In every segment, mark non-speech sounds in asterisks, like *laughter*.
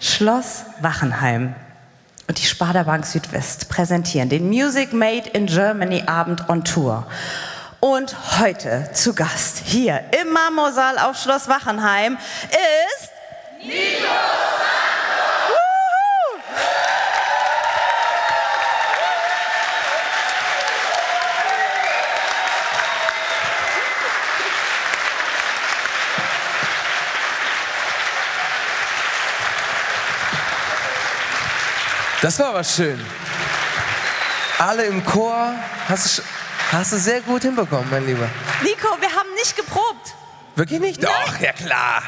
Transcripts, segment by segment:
Schloss Wachenheim und die Sparda Bank Südwest präsentieren den Music Made in Germany Abend on Tour. Und heute zu Gast hier im Marmorsaal auf Schloss Wachenheim ist Nico Das war aber schön. Alle im Chor. Hast du, hast du sehr gut hinbekommen, mein Lieber. Nico, wir haben nicht geprobt. Wirklich nicht? Doch, ja klar.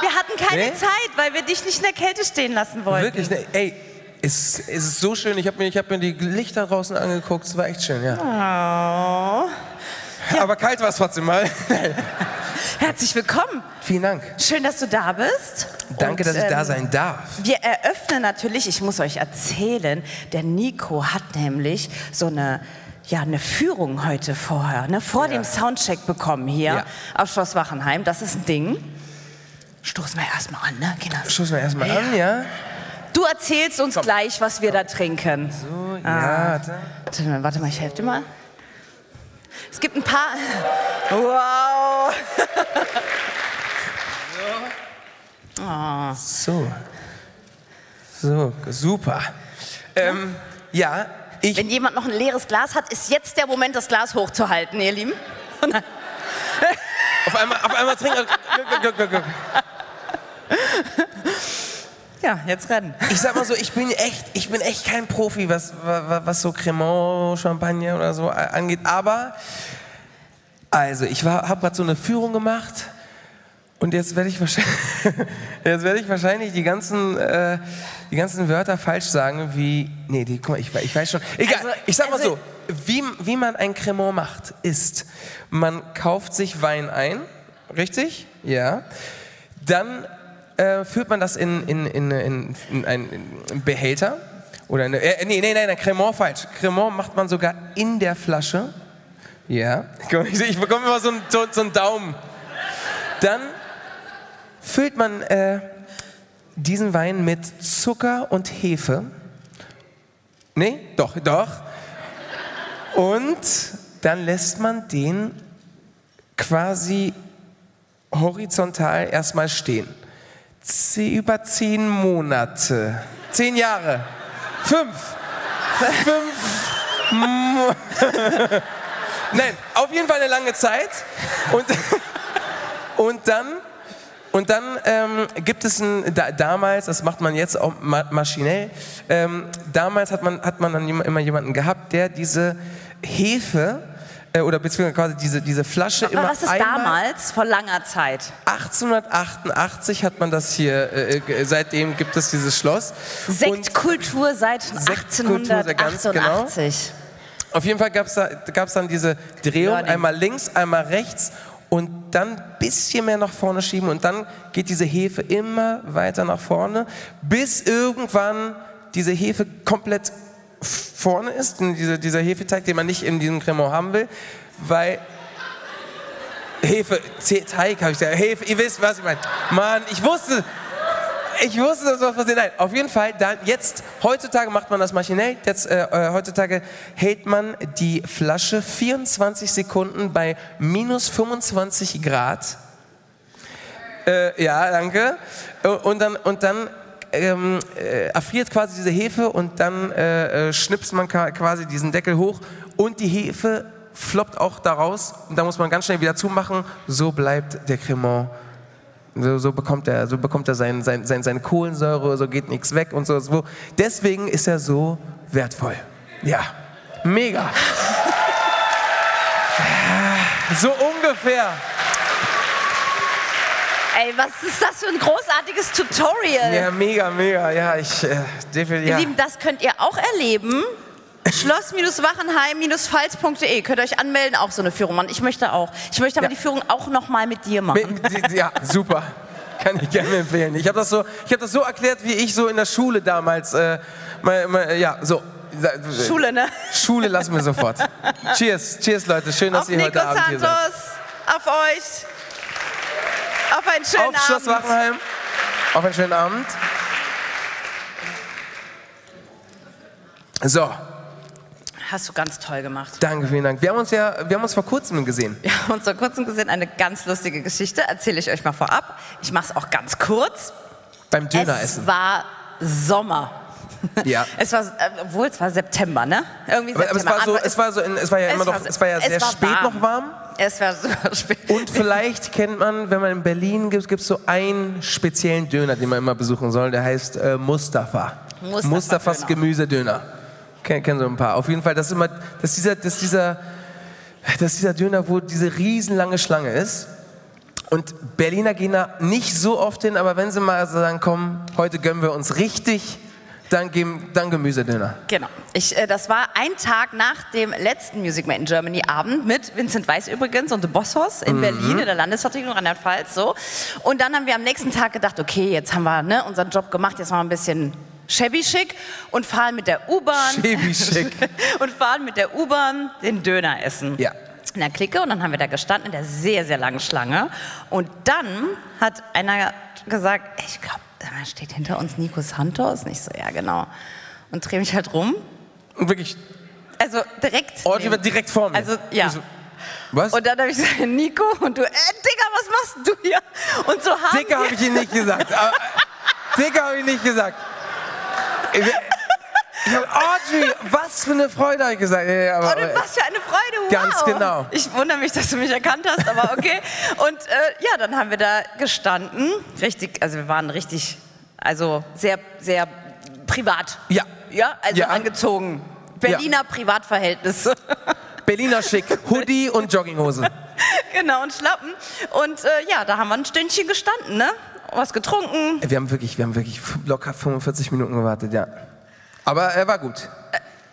Wir hatten keine Nee? Zeit, weil wir dich nicht in der Kälte stehen lassen wollten. Wirklich, ne, ey, es, es ist so schön. Ich habe mir, ich hab mir die Lichter draußen angeguckt. Es war echt schön, ja. Oh. Aber kalt war es trotzdem mal. *laughs* Herzlich willkommen. Vielen Dank. Schön, dass du da bist. Danke, Und, dass ich da ähm, sein darf. Wir eröffnen natürlich, ich muss euch erzählen, der Nico hat nämlich so eine, ja, eine Führung heute vorher, ne, vor dem Soundcheck bekommen hier Ja. auf Schloss Wachenheim. Das ist ein Ding. Stoßen wir erstmal an, ne, Kinder? Stoßen wir erstmal an, ja? Du erzählst uns gleich, was wir da trinken. So, Ah. ja. mal, Warte mal, ich helfe dir mal. Es gibt ein paar. *laughs* Wow! So. So, super. Ähm, ja, ich. Wenn jemand noch ein leeres Glas hat, ist jetzt der Moment, das Glas hochzuhalten, ihr Lieben. Auf einmal, auf einmal trinken. Ja, jetzt rennen. Ich sag mal so, ich bin echt, ich bin echt kein Profi, was, was, was so Cremant, Champagner oder so angeht. Aber, also, ich habe gerade so eine Führung gemacht und jetzt werde ich *laughs* werde ich wahrscheinlich die ganzen, äh, die ganzen Wörter falsch sagen, wie, nee, die, guck mal, ich, ich weiß schon. Egal, Also, ich sag mal also- so, wie, wie man ein Cremant macht, ist, man kauft sich Wein ein, richtig? Ja. Dann äh, führt man das in, in, in, in, in einen Behälter. Oder eine, äh, nee, nee, nee, nee, Cremant falsch. Cremant macht man sogar in der Flasche. Ja. Ich, bekomme immer so einen, so, einen Daumen. Dann füllt man äh, diesen Wein mit Zucker und Hefe. Nee, doch, doch. Und dann lässt man den quasi horizontal erstmal stehen. Ze- Über zehn Monate. Zehn Jahre. Fünf. Fünf. *laughs* Nein, auf jeden Fall eine lange Zeit. Und, *laughs* und dann, und dann ähm, gibt es ein, da, damals, das macht man jetzt auch ma maschinell, ähm, damals hat man, hat man dann immer jemanden gehabt, der diese Hefe äh, oder beziehungsweise quasi diese, diese Flasche Aber immer was ist einmal, damals, vor langer Zeit? 1888 hat man das hier, äh, ge- seitdem gibt es dieses Schloss. Sektkultur seit Sektkultur, ganz genau. 1888. auf jeden Fall gab es da, gab's dann diese Drehung, Learning. einmal links, einmal rechts und dann ein bisschen mehr nach vorne schieben und dann geht diese Hefe immer weiter nach vorne, bis irgendwann diese Hefe komplett vorne ist, diese, dieser Hefeteig, den man nicht in diesem Cremant haben will, weil Hefe, Te- Teig habe ich gesagt, Hefe, ihr wisst, was ich meine. Mann, ich wusste, ich wusste, dass was passiert. Nein, auf jeden Fall, dann jetzt, heutzutage macht man das maschinell. Jetzt, äh, äh, heutzutage hält man die Flasche 24 Sekunden bei minus 25 Grad. Äh, ja, danke. Äh, Und dann, und dann ähm, äh, erfriert quasi diese Hefe und dann äh, äh, schnipst man quasi diesen Deckel hoch und die Hefe floppt auch daraus und da muss man ganz schnell wieder zumachen. So bleibt der Cremant so, so bekommt er, so bekommt er sein, sein, sein, seine Kohlensäure, so geht nichts weg und so. so. Deswegen ist er so wertvoll. Ja, mega. *laughs* So ungefähr. Ey, was ist das für ein großartiges Tutorial? Ja, mega, mega. Ja, ich äh, definitiv. Ihr Ja. Lieben, das könnt ihr auch erleben. Schloss-Wachenheim-pfalz.de könnt ihr euch anmelden, auch so eine Führung machen. Ich möchte auch. Ich möchte aber ja. die Führung auch nochmal mit dir machen. Ja, super. Kann ich gerne empfehlen. Ich habe das, so, hab das so erklärt, wie ich so in der Schule damals. Äh, mal, mal, ja, so. Schule, ne? Schule lassen wir sofort. cheers, cheers, Leute. Schön, dass auf ihr Nico heute Abend hier seid. Auf euch. Auf einen schönen auf Abend. Auf Schloss Wachenheim. Auf einen schönen Abend. So. Hast du ganz toll gemacht. danke, vielen Dank. Wir haben uns ja, wir haben uns vor kurzem gesehen. Wir haben uns vor kurzem gesehen, eine ganz lustige Geschichte, erzähle ich euch mal vorab. Ich mache es auch ganz kurz. Beim Es Döneressen. war Sommer. Ja. *laughs* Es war, äh, obwohl es war September, ne? Irgendwie Aber, aber es war so, es war so, in, es war ja es immer noch, es war ja es sehr war spät warm. noch warm. Es war super *laughs* spät. Und vielleicht kennt man, wenn man in Berlin gibt, gibt es so einen speziellen Döner, den man immer besuchen soll. Der heißt äh, Mustafa. Mustafa Mustafas Döner. Gemüsedöner. Kennen, kennen so ein paar. Auf jeden Fall, das ist immer, das ist dieser, das ist dieser, das ist dieser Döner, wo diese riesenlange Schlange ist. Und Berliner gehen da nicht so oft hin, aber wenn sie mal sagen, komm, heute gönnen wir uns richtig, dann, geben, dann Gemüsedöner. Genau. Ich, äh, das war ein Tag nach dem letzten Music Man in Germany Abend mit Vincent Weiss übrigens und The Bosshaus in Berlin in der Landesvertretung Rheinland-Pfalz. So. Und dann haben wir am nächsten Tag gedacht, okay, jetzt haben wir ne, unseren Job gemacht, jetzt machen wir ein bisschen shabby schick und fahren mit der U-Bahn Shabby schick. *laughs* und fahren mit der U-Bahn den Döner essen. Ja. In der Clique und dann haben wir da gestanden in der sehr, sehr langen Schlange. Und dann hat einer gesagt, "Ey, ich glaube, da steht hinter uns Nico Santos. Nicht so, ja genau. Und drehe mich halt rum. Und wirklich, Also direkt. oh, die neben- war direkt vor mir. Also, ja. Ich so, Was? Und dann habe ich gesagt, Nico, und du, äh, Digga, was machst du hier? Und so haben Dicker wir, habe ich Ihnen nicht gesagt. Aber, Dicker habe ich nicht gesagt. Ich, hab, Audrey, was für eine Freude, habe ich gesagt. Ja, ja, aber, Oh, was für eine Freude, wow. Ganz genau. Ich wundere mich, dass du mich erkannt hast, aber okay. Und äh, ja, dann haben wir da gestanden. Richtig, also wir waren richtig, also sehr, sehr privat. Ja. Ja, also Ja. angezogen. Berliner Privatverhältnisse. Berliner Schick, Hoodie und Jogginghose. *laughs* genau, und Schlappen. Und äh, ja, da haben wir ein Stündchen gestanden, ne? Was getrunken. Wir haben wirklich, wir haben wirklich locker 45 Minuten gewartet, ja. Aber er war gut.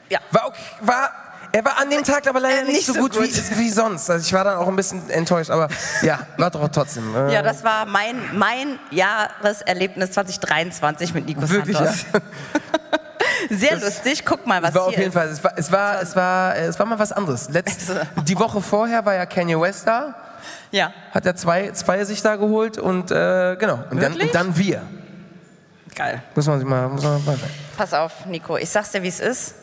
Ja. War okay, war, er war an dem Tag aber leider Äh, nicht, nicht so so gut, gut. Wie, wie sonst. Also ich war dann auch ein bisschen enttäuscht, aber *laughs* ja, war doch trotzdem. Äh, Ja, das war mein, mein Jahreserlebnis 2023 mit Nico Wirklich, Santos. *laughs* Sehr lustig. Guck mal, was Es war auf jeden ist. Fall, es war, es war, es war, es war mal was anderes. Letzt, die Woche vorher war ja Kanye West da, Ja, hat er zwei, zwei sich da geholt und äh, genau. Und dann, und dann wir. geil. Muss man sich mal, muss man mal. Pass auf, Nico, ich sag's dir, wie es ist.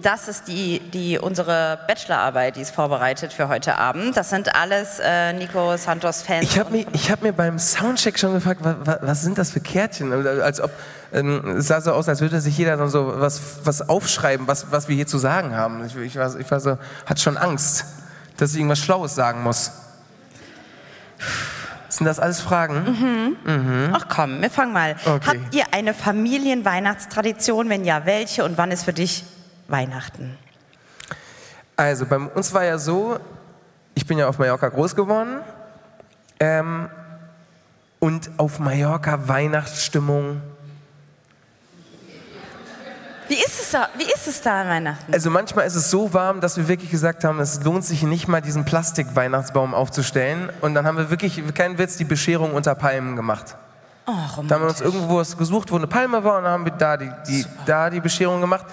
Das ist die, die, unsere Bachelorarbeit, die ist vorbereitet für heute Abend. Das sind alles äh, Nico Santos-Fans. Ich habe mir, ich hab mir beim Soundcheck schon gefragt, wa, wa, was sind das für Kärtchen? Als ob, ähm, es sah so aus, als würde sich jeder dann so was, was aufschreiben, was, was wir hier zu sagen haben. Ich, ich, war, ich war so, hat schon Angst, dass ich irgendwas Schlaues sagen muss. Sind das alles Fragen? Ach komm, wir fangen mal. Okay. Habt ihr eine Familienweihnachtstradition? Wenn ja, welche? Und wann ist für dich Weihnachten? Also bei uns war ja so, ich bin ja auf Mallorca groß geworden ähm, und auf Mallorca Weihnachtsstimmung. Wie ist es da, wie ist es da an Weihnachten? Also manchmal ist es so warm, dass wir wirklich gesagt haben, es lohnt sich nicht mal diesen Plastik-Weihnachtsbaum aufzustellen. Und dann haben wir wirklich, kein Witz, die Bescherung unter Palmen gemacht. Oh, Da haben wir uns irgendwo was gesucht, wo eine Palme war und dann haben wir da die, die, da die Bescherung gemacht.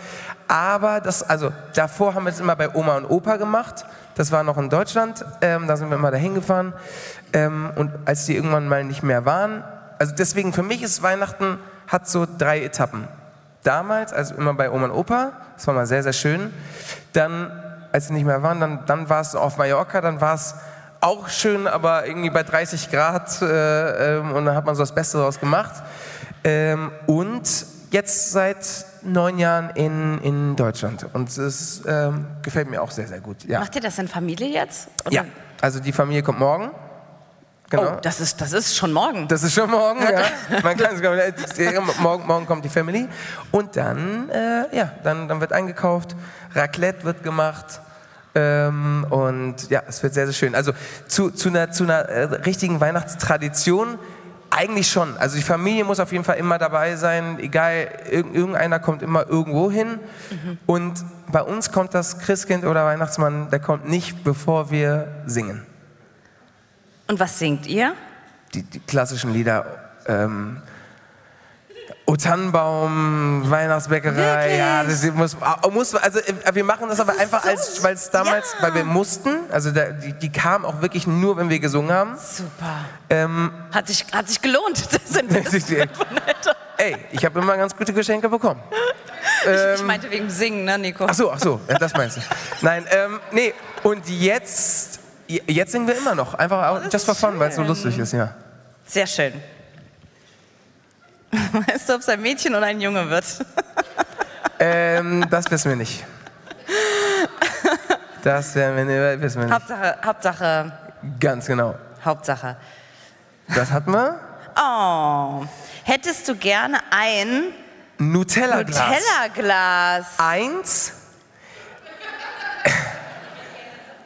Aber das, also davor haben wir es immer bei Oma und Opa gemacht. Das war noch in Deutschland. Ähm, da sind wir immer dahin gefahren. Ähm, und als die irgendwann mal nicht mehr waren, also deswegen für mich ist Weihnachten hat so drei Etappen. Damals, also immer bei Oma und Opa, das war mal sehr, sehr schön. Dann, als sie nicht mehr waren, dann, dann war es auf Mallorca, dann war es auch schön, aber irgendwie bei 30 Grad äh, ähm, und dann hat man so das Beste daraus gemacht. Ähm, und jetzt seit neun Jahren in, in Deutschland und es ähm, gefällt mir auch sehr, sehr gut. Ja. Macht ihr das in Familie jetzt? Oder- ja, also die Familie kommt morgen. Genau. Oh, das ist, das ist schon morgen. Das ist schon morgen, ja. *laughs* Man kann es morgen, morgen kommt die Family. Und dann, äh, ja, dann, dann wird eingekauft, Raclette wird gemacht. Ähm, und ja, es wird sehr, sehr schön. Also zu, zu einer, zu einer äh, richtigen Weihnachtstradition eigentlich schon. Also die Familie muss auf jeden Fall immer dabei sein, egal, irg irgendeiner kommt immer irgendwo hin. Und bei uns kommt das Christkind oder Weihnachtsmann, der kommt nicht, bevor wir singen Und was singt ihr? die, die klassischen Lieder. Ähm, O Tannenbaum, Weihnachtsbäckerei, Wirklich? ja, das muss, ah, muss also äh, wir machen das aber ist einfach so- als, weil es damals, Ja. weil wir mussten, also da, die, die kam auch wirklich nur, wenn wir gesungen haben. Super. Ähm, Hat sich, hat sich gelohnt. *laughs* *laughs* Das sind ey, ich habe immer ganz gute Geschenke bekommen. ich, ich meinte wegen Singen, ne, Nico? Ach so, ach so, ja, das meinst du. Nein, ähm, nee, und jetzt, jetzt singen wir immer noch. Einfach das just for fun, weil es so lustig ist, ja. Sehr schön. *laughs* Weißt du, ob es ein Mädchen oder ein Junge wird? *laughs* Ähm, das wissen wir nicht. Das werden wir nicht, wissen wir nicht. Hauptsache, Hauptsache, Ganz genau. Hauptsache. Das hatten wir. Oh, hättest du gerne ein Nutella-Glas. Nutella-Glas? Eins.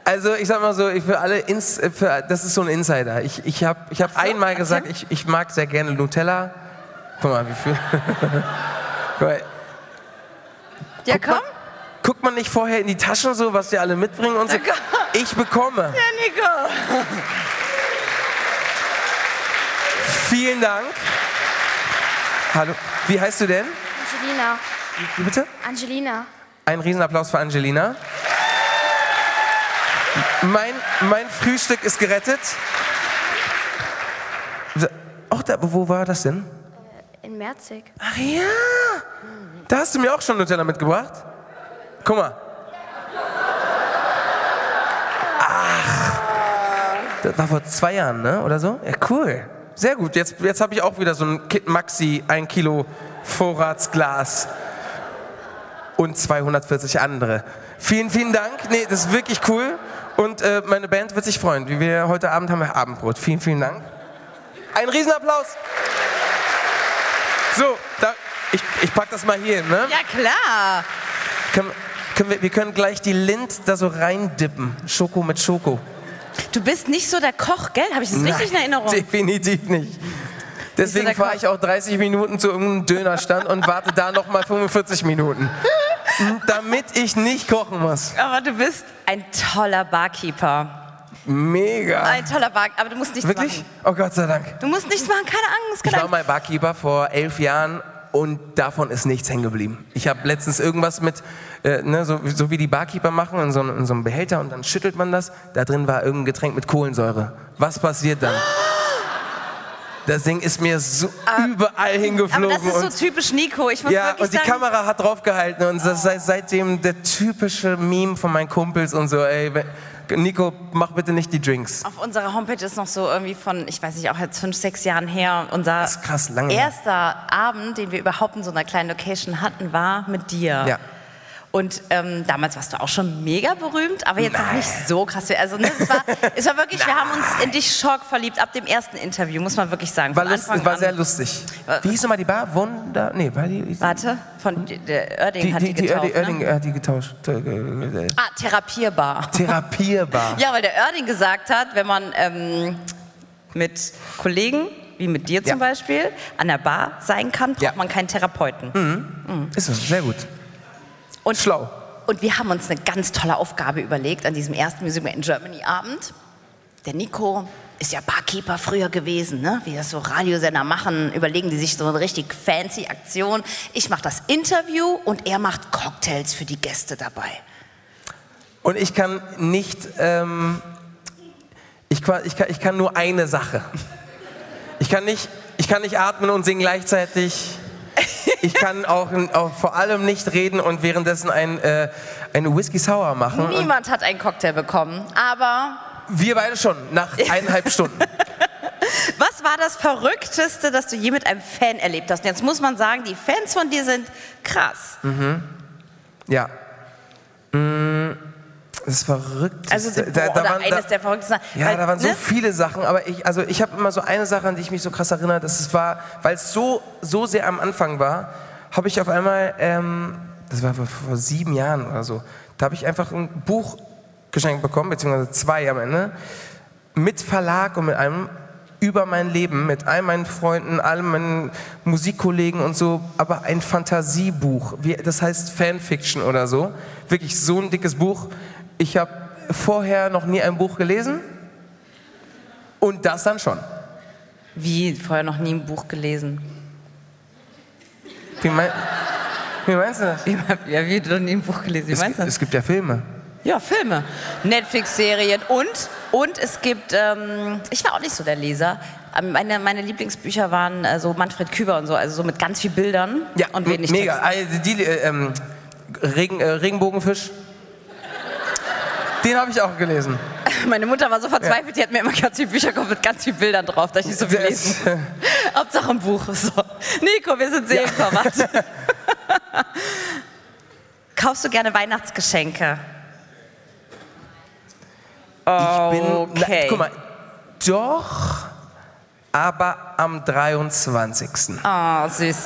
Also ich sag mal so, ich für alle, Ins, für, das ist so ein Insider. Ich, ich habe ich hab so, einmal erzähl. gesagt, ich, ich mag sehr gerne Nutella. Guck mal, wie viel. *laughs* Guck Ja, guckt man- komm. Guckt man nicht vorher in die Taschen so, was die alle mitbringen und so? Ja, komm. Ich bekomme. Ja, Nico. *laughs* Vielen Dank. Hallo. Wie heißt du denn? Angelina. Wie bitte? Angelina. Ein Riesenapplaus für Angelina. Mein, mein Frühstück ist gerettet. Ach, da, wo war das denn? In Merzig. Ach ja, da hast du mir auch schon Nutella mitgebracht. Guck mal. Ach, das war vor zwei Jahren, ne? Oder so? Ja, cool. Sehr gut. Jetzt, jetzt habe ich auch wieder so ein Kit Maxi, ein Kilo Vorratsglas und 240 andere. Vielen, vielen Dank. Nee, das ist wirklich cool. Und äh, meine Band wird sich freuen. Wie wir heute Abend haben wir Abendbrot. Vielen, vielen Dank. Ein Riesenapplaus. So, da, ich, ich pack das mal hier hin, ne? Ja, klar. Können, können wir, wir können gleich die Lind da so reindippen. Schoko mit Schoko. Du bist nicht so der Koch, gell? Habe ich das richtig in Nein, Erinnerung? *laughs* Definitiv nicht. Deswegen fahre ich auch 30 Minuten zu irgendeinem Dönerstand und warte da noch mal 45 Minuten. *laughs* Damit ich nicht kochen muss. Aber du bist ein toller Barkeeper. Mega. Ein toller Barkeeper. Aber du musst nichts Wirklich? machen. Oh Gott sei Dank. Du musst nichts machen, keine Angst. Ich Keine war Angst. mal Barkeeper vor elf Jahren und davon ist nichts hängen geblieben. Ich habe letztens irgendwas mit, äh, ne, so, so wie die Barkeeper machen, in so, in so einem Behälter und dann schüttelt man das. Da drin war irgendein Getränk mit Kohlensäure. Was passiert dann? *gasps* Das Ding ist mir so überall Ah. Aber hingeflogen. das ist so typisch Nico. Ich muss ja, wirklich und die sagen, Kamera hat draufgehalten und das ist seitdem der typische Meme von meinen Kumpels und so, ey, Nico, mach bitte nicht die Drinks. auf unserer Homepage ist noch so irgendwie von, ich weiß nicht, auch jetzt fünf, sechs Jahren her, unser krass, erster Abend, den wir überhaupt in so einer kleinen Location hatten, war mit dir. Ja. Und ähm, damals warst du auch schon mega berühmt, aber jetzt Nein. nicht so krass. Also ne, es, war, *laughs* es war wirklich, wir haben uns in dich Schock verliebt ab dem ersten Interview, muss man wirklich sagen. War, Von lust, Anfang war an. sehr lustig. Wie hieß nochmal die Bar? Wunder? Nee, war die. Warte, von der Oerding Die, hat die, die, die, getauft. Oerding, Oerding ne? hat die getauscht. Äh, äh, Ah, Therapierbar. *laughs* Therapierbar. Ja, weil der Oerding gesagt hat, wenn man ähm, mit Kollegen, wie mit dir zum Ja. Beispiel, an der Bar sein kann, braucht Ja. man keinen Therapeuten. Ist so, sehr gut. Und, Schlau. und wir haben uns eine ganz tolle Aufgabe überlegt an diesem ersten Music in Germany Abend. Der Nico ist ja Barkeeper früher gewesen, ne? wie das so Radiosender machen, überlegen die sich so eine richtig fancy Aktion. Ich mache das Interview und er macht Cocktails für die Gäste dabei. Und ich kann nicht, ähm, ich, ich, kann, ich kann nur eine Sache. Ich kann nicht, ich kann nicht atmen und singen gleichzeitig. Ich kann auch, auch vor allem nicht reden und währenddessen ein, äh, eine Whisky Sour machen. Niemand hat einen Cocktail bekommen, aber wir beide schon, nach eineinhalb Stunden. *laughs* Was war das Verrückteste, das du je mit einem Fan erlebt hast? Und jetzt muss man sagen, die Fans von dir sind krass. Ja. Mm, Das ist verrückt. Also Da- da- da waren- da- eines der verrücktesten. Ja, Weil, da waren so ne? viele Sachen, aber ich, also ich habe immer so eine Sache, an die ich mich so krass erinnere, das ist war, weil es so, so sehr am Anfang war, habe ich auf einmal, ähm, das war vor, vor sieben Jahren oder so, da habe ich einfach ein Buch geschenkt bekommen, beziehungsweise zwei am Ende, mit Verlag und mit einem über mein Leben, mit all meinen Freunden, all meinen Musikkollegen und so, aber ein Fantasiebuch, das heißt Fanfiction oder so, wirklich so ein dickes Buch. Ich habe vorher noch nie ein Buch gelesen und das dann schon. Wie? Vorher noch nie ein Buch gelesen. Wie, mein, wie meinst du das? Wie, ja, wie du noch nie ein Buch gelesen? Wie Es, meinst du das? es gibt ja Filme. Ja, Filme, Netflix-Serien und, und es gibt, ähm, ich war auch nicht so der Leser, Ähm, Meine, meine Lieblingsbücher waren äh, so Manfred Küber und so, also so mit ganz viel Bildern und wenig mega. Also die, äh, ähm, Regen, äh, Regenbogenfisch. Den habe ich auch gelesen. *laughs* Meine Mutter war so verzweifelt, die hat mir immer ganz viele Bücher gekauft mit ganz vielen Bildern drauf, dass ich nicht so viel lesen. *laughs* Hauptsache ein Buch. So. *laughs* Nico, wir sind seelenverwandt. Kaufst du gerne Weihnachtsgeschenke? Ich bin, na, Okay. guck mal, doch, aber am 23. Oh, süß.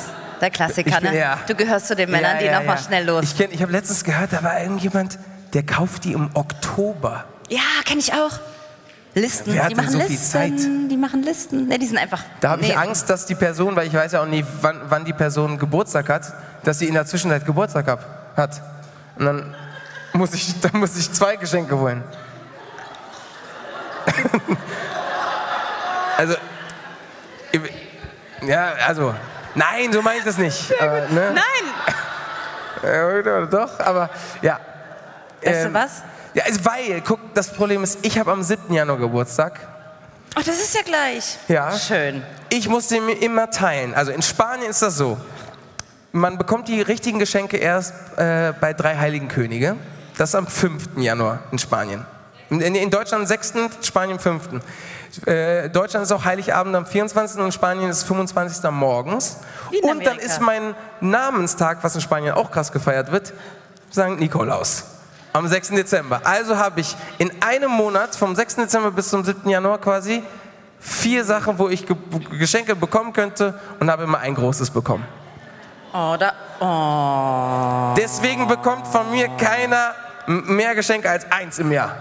Der Klassiker, bin- ne? ja. Du gehörst zu den Männern, Ja, die ja, noch mal ja. schnell los. Ich, kenn- ich habe letztens gehört, da war irgendjemand, der kauft die im Oktober. ja, kenne ich auch. Listen. Wer hat die denn machen so viel Listen. Zeit? Die machen Listen. Ne, die sind einfach. Da habe ich nee. Angst, dass die Person, weil ich weiß ja auch nie, wann, wann die Person Geburtstag hat, dass sie in der Zwischenzeit Geburtstag hab, hat. Und dann muss ich, *laughs* dann muss ich zwei Geschenke holen. *laughs* also, ich- ja, also, nein, so meine ich das nicht. Aber, ne? Nein! *laughs* Ja, doch, aber ja. Weißt Ähm, du was? Ja, also, weil, guck, das Problem ist, ich habe am 7. Januar Geburtstag. Ach, das ist ja gleich. Ja. Schön. Ich muss den mir immer teilen. Also in Spanien ist das so. Man bekommt die richtigen Geschenke erst äh, bei drei Heiligen Könige. Das ist am 5. Januar in Spanien. In, in, Deutschland am 6., Spanien am 5. Äh, Deutschland ist auch Heiligabend am 24. und Spanien ist 25. morgens. Und dann ist mein Namenstag, was in Spanien auch krass gefeiert wird, St. Nikolaus. Am 6. Dezember. Also habe ich in einem Monat, vom 6. Dezember bis zum 7. Januar quasi, vier Sachen, wo ich Ge Geschenke bekommen könnte und habe immer ein großes bekommen. Oh, da. Oh. Deswegen bekommt von mir keiner mehr Geschenke als eins im Jahr.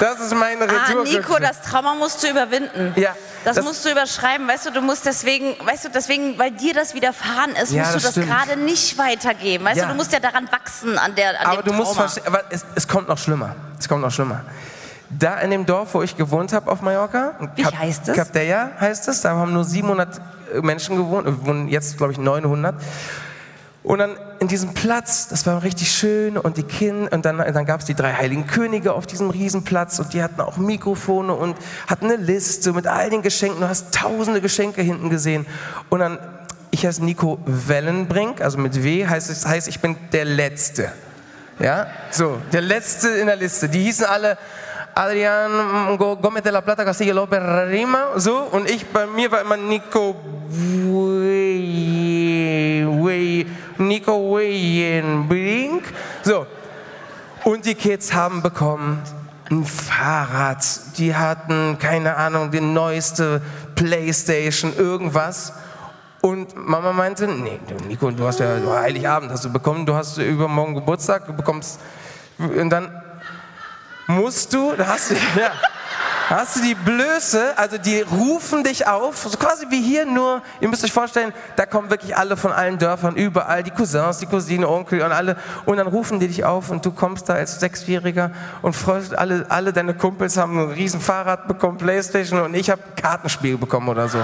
Das ist meine Ah, Retour. Nico, das Trauma musst du überwinden. Ja, Das, das- musst du überschreiben, weißt du, du musst deswegen, weißt du, deswegen, weil dir das widerfahren ist, Ja, musst du das gerade nicht weitergeben. Weißt Ja. du, du musst ja daran wachsen an der an aber du musst Trauma. verstehen, aber es, es kommt noch schlimmer. Es kommt noch schlimmer. Da in dem Dorf, wo ich gewohnt habe auf Mallorca, Wie heißt es? Capdella heißt es, da haben nur 700 Menschen gewohnt, äh, wohnen jetzt glaube ich 900. Und dann in diesem Platz, das war richtig schön und die Kinder, und dann, dann gab es die drei heiligen Könige auf diesem Riesenplatz und die hatten auch Mikrofone und hatten eine Liste mit all den Geschenken. Du hast tausende Geschenke hinten gesehen. Und dann, ich heiße Nico Wellenbrink, also mit W heißt es, heißt ich bin der Letzte. Ja, so, der Letzte in der Liste. Die hießen alle Adrian Go- Gomez de la Plata Castillo López Rima, so, und ich, bei mir war immer Nico Wey, Nico Weyenbrink. So, und die Kids haben bekommen ein Fahrrad. Die hatten, keine Ahnung, die neueste Playstation, irgendwas. Und Mama meinte, nee, Nico, du hast ja du, Heiligabend hast du bekommen, du hast übermorgen Geburtstag, du bekommst... Und dann musst du, da hast du, *laughs* ja, hast du die Blöße, also die rufen dich auf, so quasi wie hier, nur, ihr müsst euch vorstellen, da kommen wirklich alle von allen Dörfern, überall, die Cousins, die Cousine, Onkel und alle, und dann rufen die dich auf und du kommst da als Sechsjähriger und freust, alle, alle deine Kumpels haben ein riesen Fahrrad bekommen, Playstation und ich habe Kartenspiel bekommen oder so.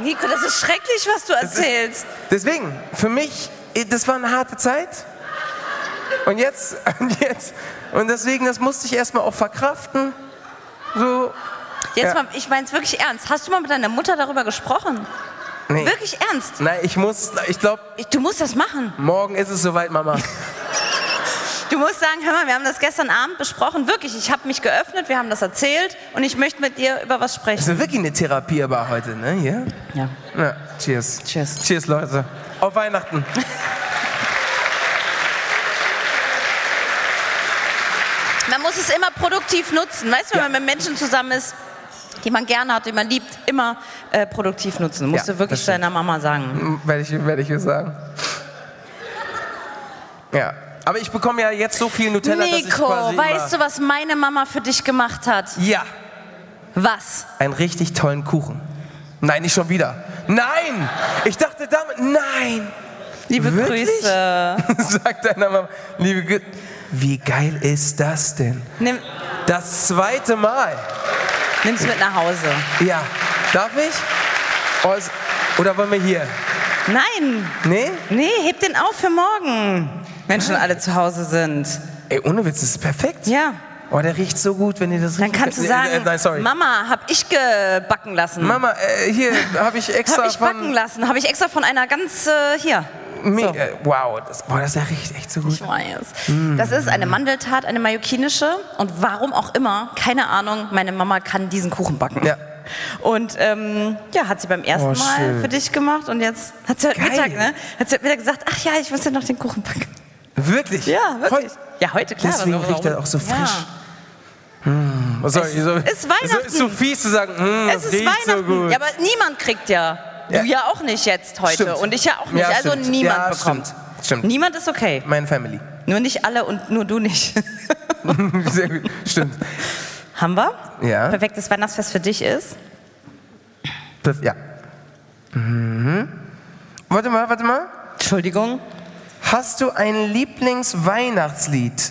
Nico, das ist schrecklich, was du erzählst. Deswegen, für mich, das war eine harte Zeit. Und jetzt, *laughs* und jetzt, und deswegen, das musste ich erstmal auch verkraften. So, Jetzt Ja. mal, ich meine es wirklich ernst. Hast du mal mit deiner Mutter darüber gesprochen? nee. Wirklich ernst? Nein, ich muss, ich glaube, Du musst das machen. morgen ist es soweit, Mama. *laughs* Du musst sagen, hör mal, wir haben das gestern Abend besprochen. Wirklich, ich habe mich geöffnet, wir haben das erzählt und ich möchte mit dir über was Das sprechen. ist wirklich eine Therapiebar heute, ne? Hier? Ja. Ja, cheers. Cheers. Cheers, Leute. Auf Weihnachten. *laughs* Man muss es immer produktiv nutzen. Weißt du, wenn Ja. man mit Menschen zusammen ist, die man gerne hat, die man liebt, immer äh, produktiv nutzen. Musst Ja, du wirklich deiner Mama sagen. Werde ich, werde ich sagen. Ja. Aber ich bekomme ja jetzt so viel Nutella, dass ich Nico, quasi weißt du, was meine Mama für dich gemacht hat? Ja, Was? einen richtig tollen Kuchen. Nein, nicht schon wieder. Nein! Ich dachte damit, nein! Liebe Wirklich? Grüße. *laughs* Sagt deiner Mama, liebe Gü wie geil ist das denn? Nimm, Das zweite Mal. nimm's mit nach Hause. Ja. Darf ich? Oder wollen wir hier? Nein, Nee? nee, heb den auf für morgen. Wenn schon alle zu Hause sind. Ey, ohne Witz, das ist perfekt. Ja. Oh, der riecht so gut, wenn ihr das Dann kannst du sagen, Äh, nein, sorry. Mama, hab ich gebacken lassen. Mama, äh, hier habe ich extra hab ich backen von... lassen. Habe ich extra von einer ganz äh, hier. So. äh, wow, das, boah, das riecht echt so gut. Ich weiß. Das ist eine Mandeltat, eine mallorquinische. Und warum auch immer, keine Ahnung, meine Mama kann diesen Kuchen backen. Ja. Und ähm, ja, hat sie beim ersten Oh, Mal für dich gemacht. Und jetzt hat sie heute Geil. Mittag, ne? Hat sie heute Mittag gesagt, ach ja, ich muss ja noch den Kuchen backen. Wirklich? Ja, wirklich. Heute? Ja, heute, klar. Deswegen riecht er auch so Ja. frisch. Oh, sorry, so, ist Weihnachten. So, ist zu fies zu sagen, mm, Es ist riecht so Weihnachten. gut. ja, aber niemand kriegt ja. Du ja auch nicht jetzt heute. Stimmt. Und ich ja auch nicht. Ja, also stimmt. niemand Ja, bekommt. stimmt. Stimmt. Niemand ist okay. Meine Family. Nur nicht alle und nur du nicht. *laughs* Sehr gut, stimmt. Haben wir? Ja. Perfektes Weihnachtsfest für dich ist? Perf- Ja. Mhm. Warte mal, warte mal. Entschuldigung. Hast du ein Lieblingsweihnachtslied?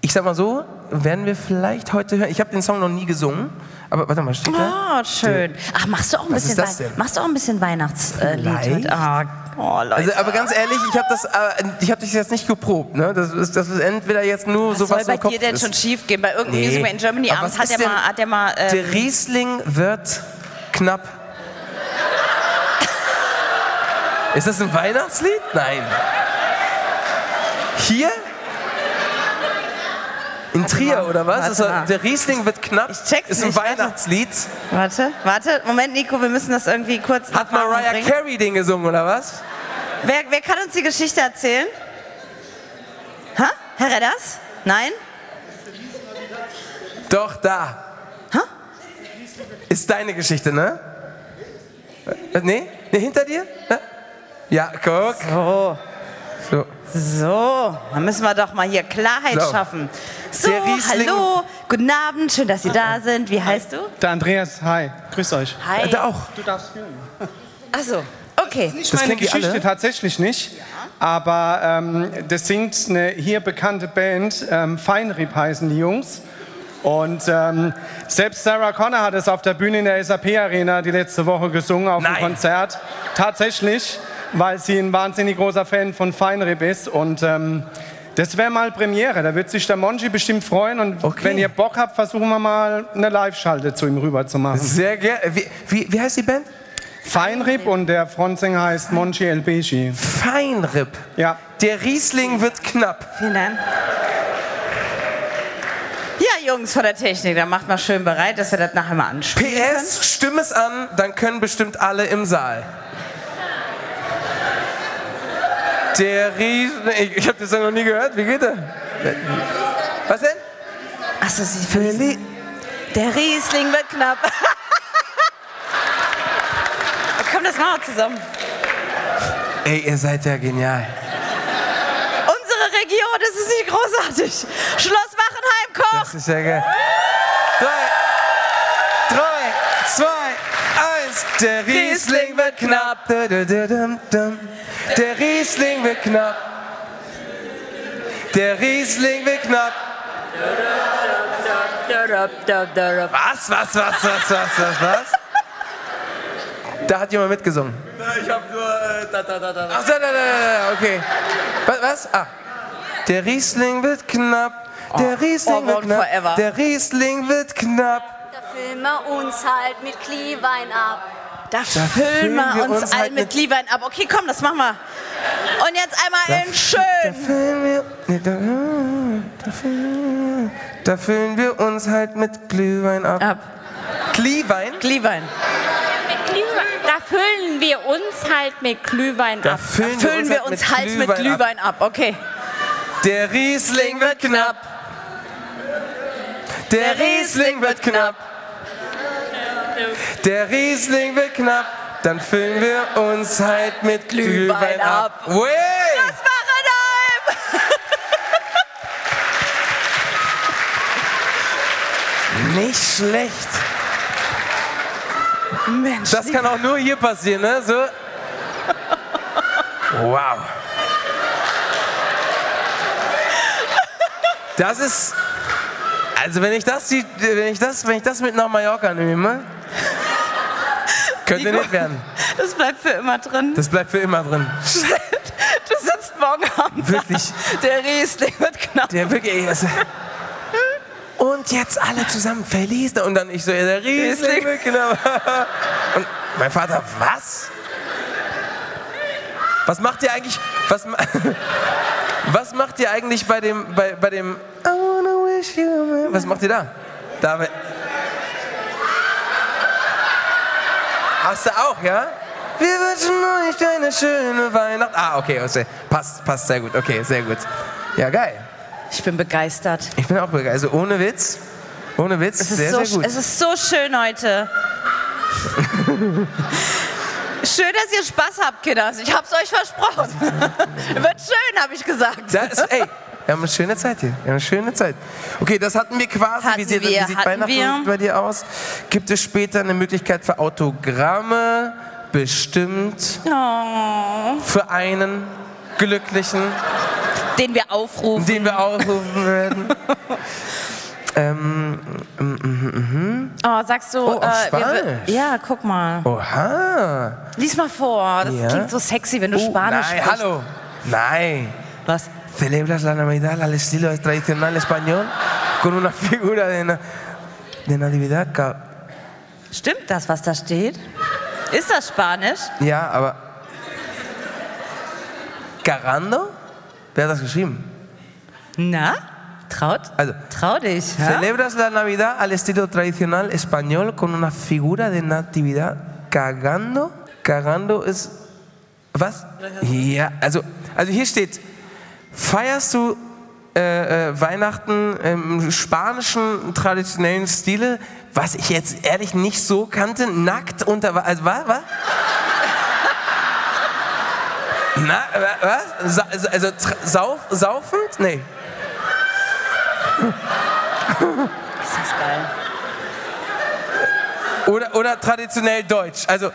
Ich sag mal so, werden wir vielleicht heute hören. Ich habe den Song noch nie gesungen, aber warte mal, steht da? Oh, schön. Ach, machst du auch ein Was bisschen, ist das Wei- denn? machst du auch ein bisschen Weihnachtslied? Vielleicht. mit? Ah, oh, Leute. Also, aber ganz ehrlich, ich habe das, äh, ich habe das jetzt nicht geprobt. Ne? Das ist, das ist entweder jetzt nur was so soll was bei im Kopf dir denn ist. schon schief gehen? Bei irgendeinem Nee. Musical in Germany Aber Abend was hat ist er mal, denn- hat er mal ähm, Der Riesling wird knapp. Ist das ein Weihnachtslied? Nein. Hier? In Trier mal, oder was? mal. der Riesling wird knapp. Ich check's Ist ein nicht. Weihnachtslied. Warte, warte. Moment, Nico, wir müssen das irgendwie kurz Hat Mariah bringen. Carey den gesungen oder was? Wer, wer kann uns die Geschichte erzählen? Ha? Herr Redders? Nein? Doch, da. Ha? Ist deine Geschichte, ne? Äh, Nee? Nee, hinter dir? Ja? Guck. Oh, So. so. Dann müssen wir doch mal hier Klarheit So. schaffen. So, hallo, guten Abend, schön, dass Sie da sind. Wie heißt du? Der Andreas, hi, grüß euch. Hi. Da auch. Du darfst filmen. Achso, okay. Nicht Das meine Geschichte, tatsächlich nicht. Aber ähm, das sind eine hier bekannte Band, ähm, Feinrieb heißen die Jungs. Und ähm, selbst Sarah Connor hat es auf der Bühne in der SAP Arena die letzte Woche gesungen auf Nein. einem Konzert. Tatsächlich, weil sie ein wahnsinnig großer Fan von Feinrieb ist. Und ähm, das wäre mal Premiere. Da wird sich der Monchi bestimmt freuen. Und Okay. wenn ihr Bock habt, versuchen wir mal eine Live-Schalte zu ihm rüber zu machen. Sehr gerne. Wie, wie, wie heißt die Band? Feinrieb und der Frontsänger heißt Monchi Elbeji. Feinripp. Ja. Der Riesling wird knapp. Vielen Dank. Ja, Jungs von der Technik, dann macht mal schön bereit, dass wir das nachher mal anspielen können. PS, stimm es an, dann können bestimmt alle im Saal. Der Riesling. Ich, ich habe den Song noch nie gehört. Wie geht der? Was denn? Achso, Sie verließen. Der Riesling wird knapp. *laughs* Komm, das machen wir zusammen. Ey, ihr seid ja genial. Unsere Region, das ist nicht großartig. Schloss Wachenheim, Koch. Das ist ja geil. Drei, drei, zwei, eins. Der Riesling wird knapp. Der Riesling wird knapp. Der Riesling wird knapp. Was, was, was, was, was, was, was? Da hat jemand mitgesungen. Ich habe nur äh, da, da, da, da. Ach, da, da, da, da, okay. Was, was? Ah. Der Riesling wird knapp. Der Riesling oh, wird knapp. Forever. Der Riesling wird knapp. Da füllen wir uns halt mit Glühwein ab. Da, füllen füllen wir wir uns, uns all halt mit mit- Glühwein ab. Okay, komm, das machen wir. Und jetzt einmal in schön. füllen wir, nee, da, da, füllen, da füllen wir uns halt mit Glühwein ab. Ab. Glühwein? Glühwein. Mit Glühwein. Da füllen wir uns halt mit Glühwein Da ab. füllen, Füllen wir uns halt mit ab. Glühwein ab. Okay. Der Riesling wird knapp. Der Riesling wird knapp. Der Riesling wird knapp. Dann füllen wir uns halt mit Glühwein, Glühwein ab. ab. Way! Das Wachenheim. Nicht schlecht. Mensch. Das kann auch nur hier passieren, ne? So. Wow. Das ist. Also wenn ich das, wenn ich das, wenn ich das mit nach Mallorca nehme, könnte Nico. nicht werden. *laughs* Das bleibt für immer drin. Das bleibt für immer drin. *laughs* Du sitzt morgen Abend. da. Wirklich. Der Riesling wird knapp. Der wirklich. Das, und jetzt alle zusammen Feliz. Und dann ich so, ja, der Riesling. Genau. *laughs* Und mein Vater, was? Was macht ihr eigentlich, was, was macht ihr eigentlich bei dem, bei, bei dem, I wanna wish you a merry- was macht ihr da? Da, Hast du auch, ja? Wir wünschen euch eine schöne Weihnacht. Ah, okay, okay. passt, passt sehr gut, okay, sehr gut. Ja, geil. Ich bin begeistert. Ich bin auch begeistert. Also ohne Witz, ohne Witz, Es ist, sehr, so, sehr gut. es ist so schön heute. *laughs* schön, dass ihr Spaß habt, Kinders. Ich hab's euch versprochen. *laughs* Wird schön, habe ich gesagt. Das, ey, wir haben eine schöne Zeit hier. Wir haben eine schöne Zeit. Okay, das hatten wir quasi. Hatten wie sieht, wir, wie sieht Weihnachten wir. bei dir aus? Gibt es später eine Möglichkeit für Autogramme? Bestimmt. Oh, Für einen Glücklichen, den wir aufrufen. den wir aufrufen werden. *laughs* ähm, Oh, sagst du. Oh, auf wir- Spanisch. ja, guck mal. oha. Lies mal vor. Das Ja. klingt so sexy, wenn du Oh, Spanisch nein, sprichst. hallo. Nein. Was? ¿Celebras la Navidad al estilo tradicional español con una figura de, na- de Natividad? Ca- Stimmt das, was da steht? Ist das Spanisch? Ja, aber. ¿Cargando? Wer hat das geschrieben? Na? Traut? Also, Trau dich. ¿Celebras la Navidad al estilo tradicional español con una figura de Natividad cagando? Cagando ist. Was? Ja, also, also hier steht: Feierst du äh, äh, Weihnachten im spanischen traditionellen Stile, was ich jetzt ehrlich nicht so kannte, nackt unter. Also, was? was? Na, wa- was? Sa also, sauf, saufend? Nee. Ist das geil. Oder, oder traditionell deutsch. Also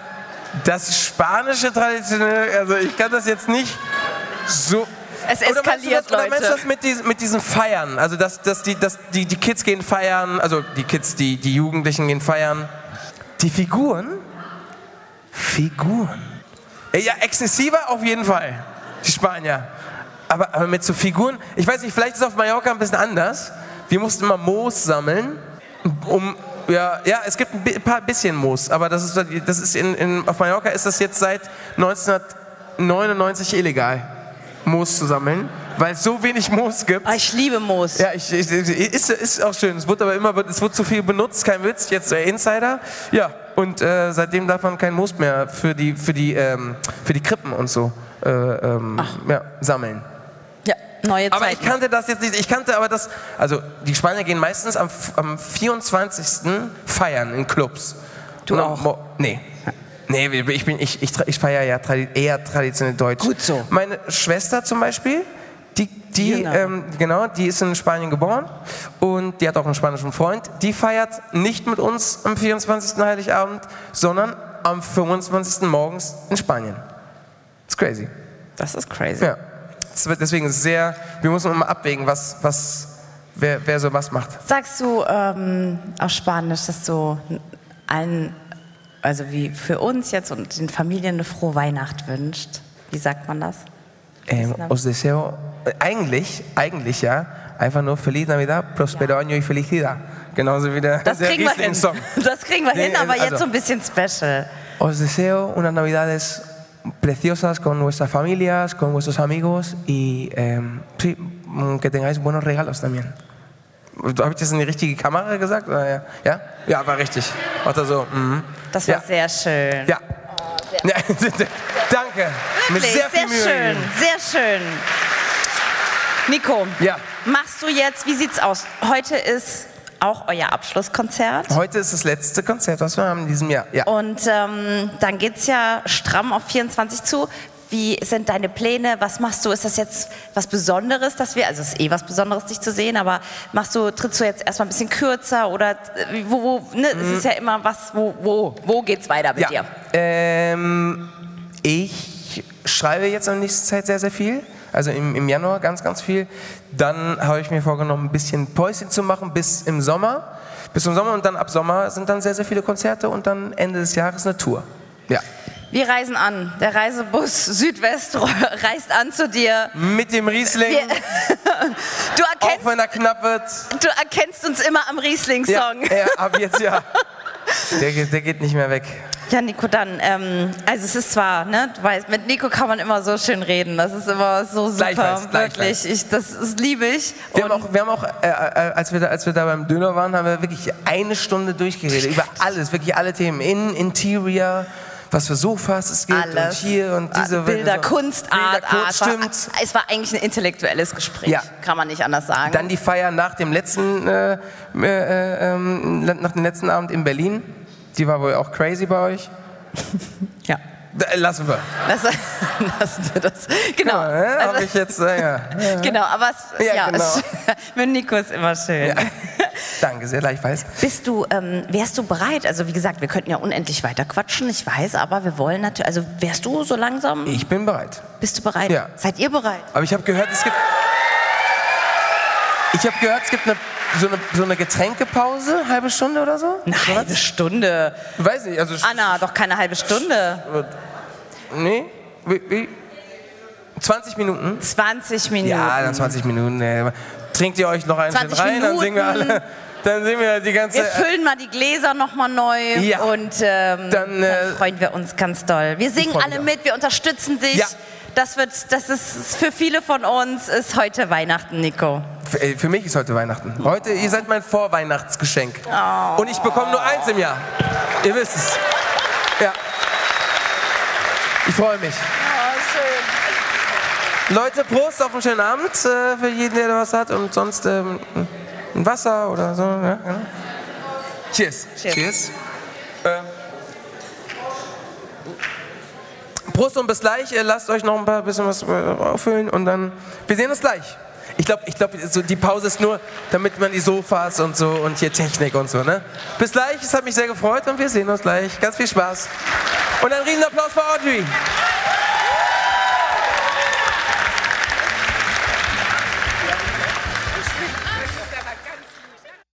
das spanische traditionell, also ich kann das jetzt nicht so. Es Oder meinst du eskaliert, das, Oder meinst du Leute. das mit diesen, mit diesen Feiern? Also dass, dass, die, dass die, die Kids gehen feiern, also die Kids, die, die Jugendlichen gehen feiern. Die Figuren? Figuren. Äh, Ja, exzessiver auf jeden Fall. Die Spanier. Aber, aber mit so Figuren, ich weiß nicht, vielleicht ist es auf Mallorca ein bisschen anders. Wir mussten immer Moos sammeln, um, ja, ja, es gibt ein paar bisschen Moos, aber das ist, das ist in, in, auf Mallorca ist das jetzt seit 1999 illegal, Moos zu sammeln, weil es so wenig Moos gibt. Ah, ich liebe Moos. Ja, ich, ich, ist, ist auch schön. Es wird aber immer, es wird zu viel benutzt, kein Witz. Jetzt äh, Insider. Ja, und äh, seitdem darf man kein Moos mehr für die, für die, ähm, für die Krippen und so äh, ähm, ja, sammeln. Ja, neue Aber ich kannte das jetzt nicht. Ich kannte aber das. Also die Spanier gehen meistens am, am 24. feiern in Clubs. Du Und am auch? Mo- Nee. Nee, ich, bin, ich, ich, ich feiere ja tradi eher traditionell deutsch. Gut so. Meine Schwester zum Beispiel, die, die, ähm, genau, die ist in Spanien geboren und die hat auch einen spanischen Freund. Die feiert nicht mit uns am 24. Heiligabend, sondern am 25. morgens in Spanien. Ist crazy. Das ist crazy. Ja. Deswegen sehr, wir müssen immer abwägen, was, was, wer, wer so was macht. Sagst du ähm, auf Spanisch, dass du allen, also wie für uns jetzt und den Familien eine frohe Weihnacht wünscht? Wie sagt man das? Ähm, os deseo, äh, eigentlich, eigentlich ja, einfach nur Feliz Navidad, Prospero Año y Felicidad. Genauso wie der, Das *laughs* der kriegen wir hin. Riesling-Song. *laughs* Das kriegen wir hin, aber also- jetzt so ein bisschen special. Os deseo unas Navidades preciosas con vuestras familias, con vuestros amigos y em, sí, mm, que tengáis buenos regalos también. Habe ich das in die richtige Kamera gesagt? Oder ja? ja? Ja, war richtig. Hat er so. Mhm. Das war Ja. sehr schön. Ja. ja. *laughs* Danke. Mit Wirklich, sehr viel Mühe. schön, gegeben. sehr schön. Nico, Ja. machst du jetzt, wie sieht's aus? Heute ist auch euer Abschlusskonzert. Heute ist das letzte Konzert, was wir haben in diesem Jahr. Ja. Und ähm, dann geht's ja stramm auf 24 zu. Wie sind deine Pläne? Was machst du? Ist das jetzt was Besonderes, dass wir, also es ist eh was Besonderes, dich zu sehen, aber machst du, trittst du jetzt erstmal ein bisschen kürzer oder äh, wo, wo ne? Es ist ja immer was, wo, wo, wo geht's weiter mit Mhm. ja. dir? Ähm, ich schreibe jetzt in nächster Zeit sehr, sehr viel. Also im, im Januar ganz, ganz viel. Dann habe ich mir vorgenommen, ein bisschen Päuschen zu machen bis im Sommer. Bis zum Sommer und dann ab Sommer sind dann sehr, sehr viele Konzerte und dann Ende des Jahres eine Tour. Ja. Wir reisen an. Der Reisebus Südwest *laughs* reist an zu dir. Mit dem Riesling. Wir, *laughs* du erkennst, auch wenn er knapp wird. du erkennst uns immer am Ja, Riesling-Song. ja, ab jetzt ja. *laughs* Der, geht- der geht nicht mehr weg. Ja, Nico, dann, ähm, also es ist zwar, ne, du weißt, mit Nico kann man immer so schön reden. Das ist immer so super, Gleichfalls, wirklich. gleichfalls. Ich, das, das liebe ich. Wir Und- haben auch, wir haben auch äh, äh, als, wir da, als wir da beim Döner waren, haben wir wirklich eine Stunde durchgeredet. Über alles, wirklich alle Themen. In, Interior, was für Sofas es gibt alles. und hier und diese Bilder, so- Kunst, Bilder, Art, Art. Kunst, stimmt. Es war, es war eigentlich ein intellektuelles Gespräch. Ja. Kann man nicht anders sagen. Dann die Feier nach dem letzten, äh, äh, äh, nach dem letzten Abend in Berlin. Die war wohl auch crazy bei euch. *laughs* ja. Da, lassen wir. Lass, *laughs* lassen wir das. Genau. Ja, äh, Also- ich jetzt, äh, ja. *laughs* Genau, aber es, Ja, ja, genau. es, mit Nico ist immer schön. ja. Danke, sehr gleichfalls. Bist du, ähm, wärst du bereit? Also wie gesagt, wir könnten ja unendlich weiter quatschen, ich weiß, aber wir wollen natürlich, also wärst du so langsam, Ich bin bereit. bist du bereit? Ja. Seid ihr bereit? Aber ich habe gehört, es gibt. Ich habe gehört, es gibt eine, so, eine, so eine Getränkepause, halbe Stunde oder so? Eine halbe Stunde. Weiß nicht, also. Anna, doch keine halbe Stunde. Nee? Wie, wie? 20 Minuten? 20 Minuten. Ja, dann 20 Minuten. Nee. Trinkt ihr euch noch einen 20 schön rein, dann singen wir Minuten. alle. Dann singen wir die ganze. Wir füllen mal die Gläser nochmal neu Ja. und ähm, Dann, dann, äh, freuen wir uns ganz doll. Wir singen alle mit, wir unterstützen dich. Ja. Das wird, das ist für viele von uns ist heute Weihnachten, Nico. Für, äh, für mich ist heute Weihnachten. Heute, ihr seid mein Vorweihnachtsgeschenk. Oh. Und ich bekomme nur eins im Jahr. Ihr wisst es. Ja. Ich freue mich. Leute, Prost auf einen schönen Abend äh, für jeden, der was hat. Und sonst ähm, ein Wasser oder so. Ja, genau. Cheers. Cheers. Äh, Prost und bis gleich. Äh, Lasst euch noch ein paar bisschen was äh, auffüllen und dann. Wir sehen uns gleich. Ich glaube, ich glaub, so die Pause ist nur, damit man die Sofas und so und hier Technik und so. Ne? Bis gleich. Es hat mich sehr gefreut und wir sehen uns gleich. Ganz viel Spaß. Und einen riesen Applaus für Audrey.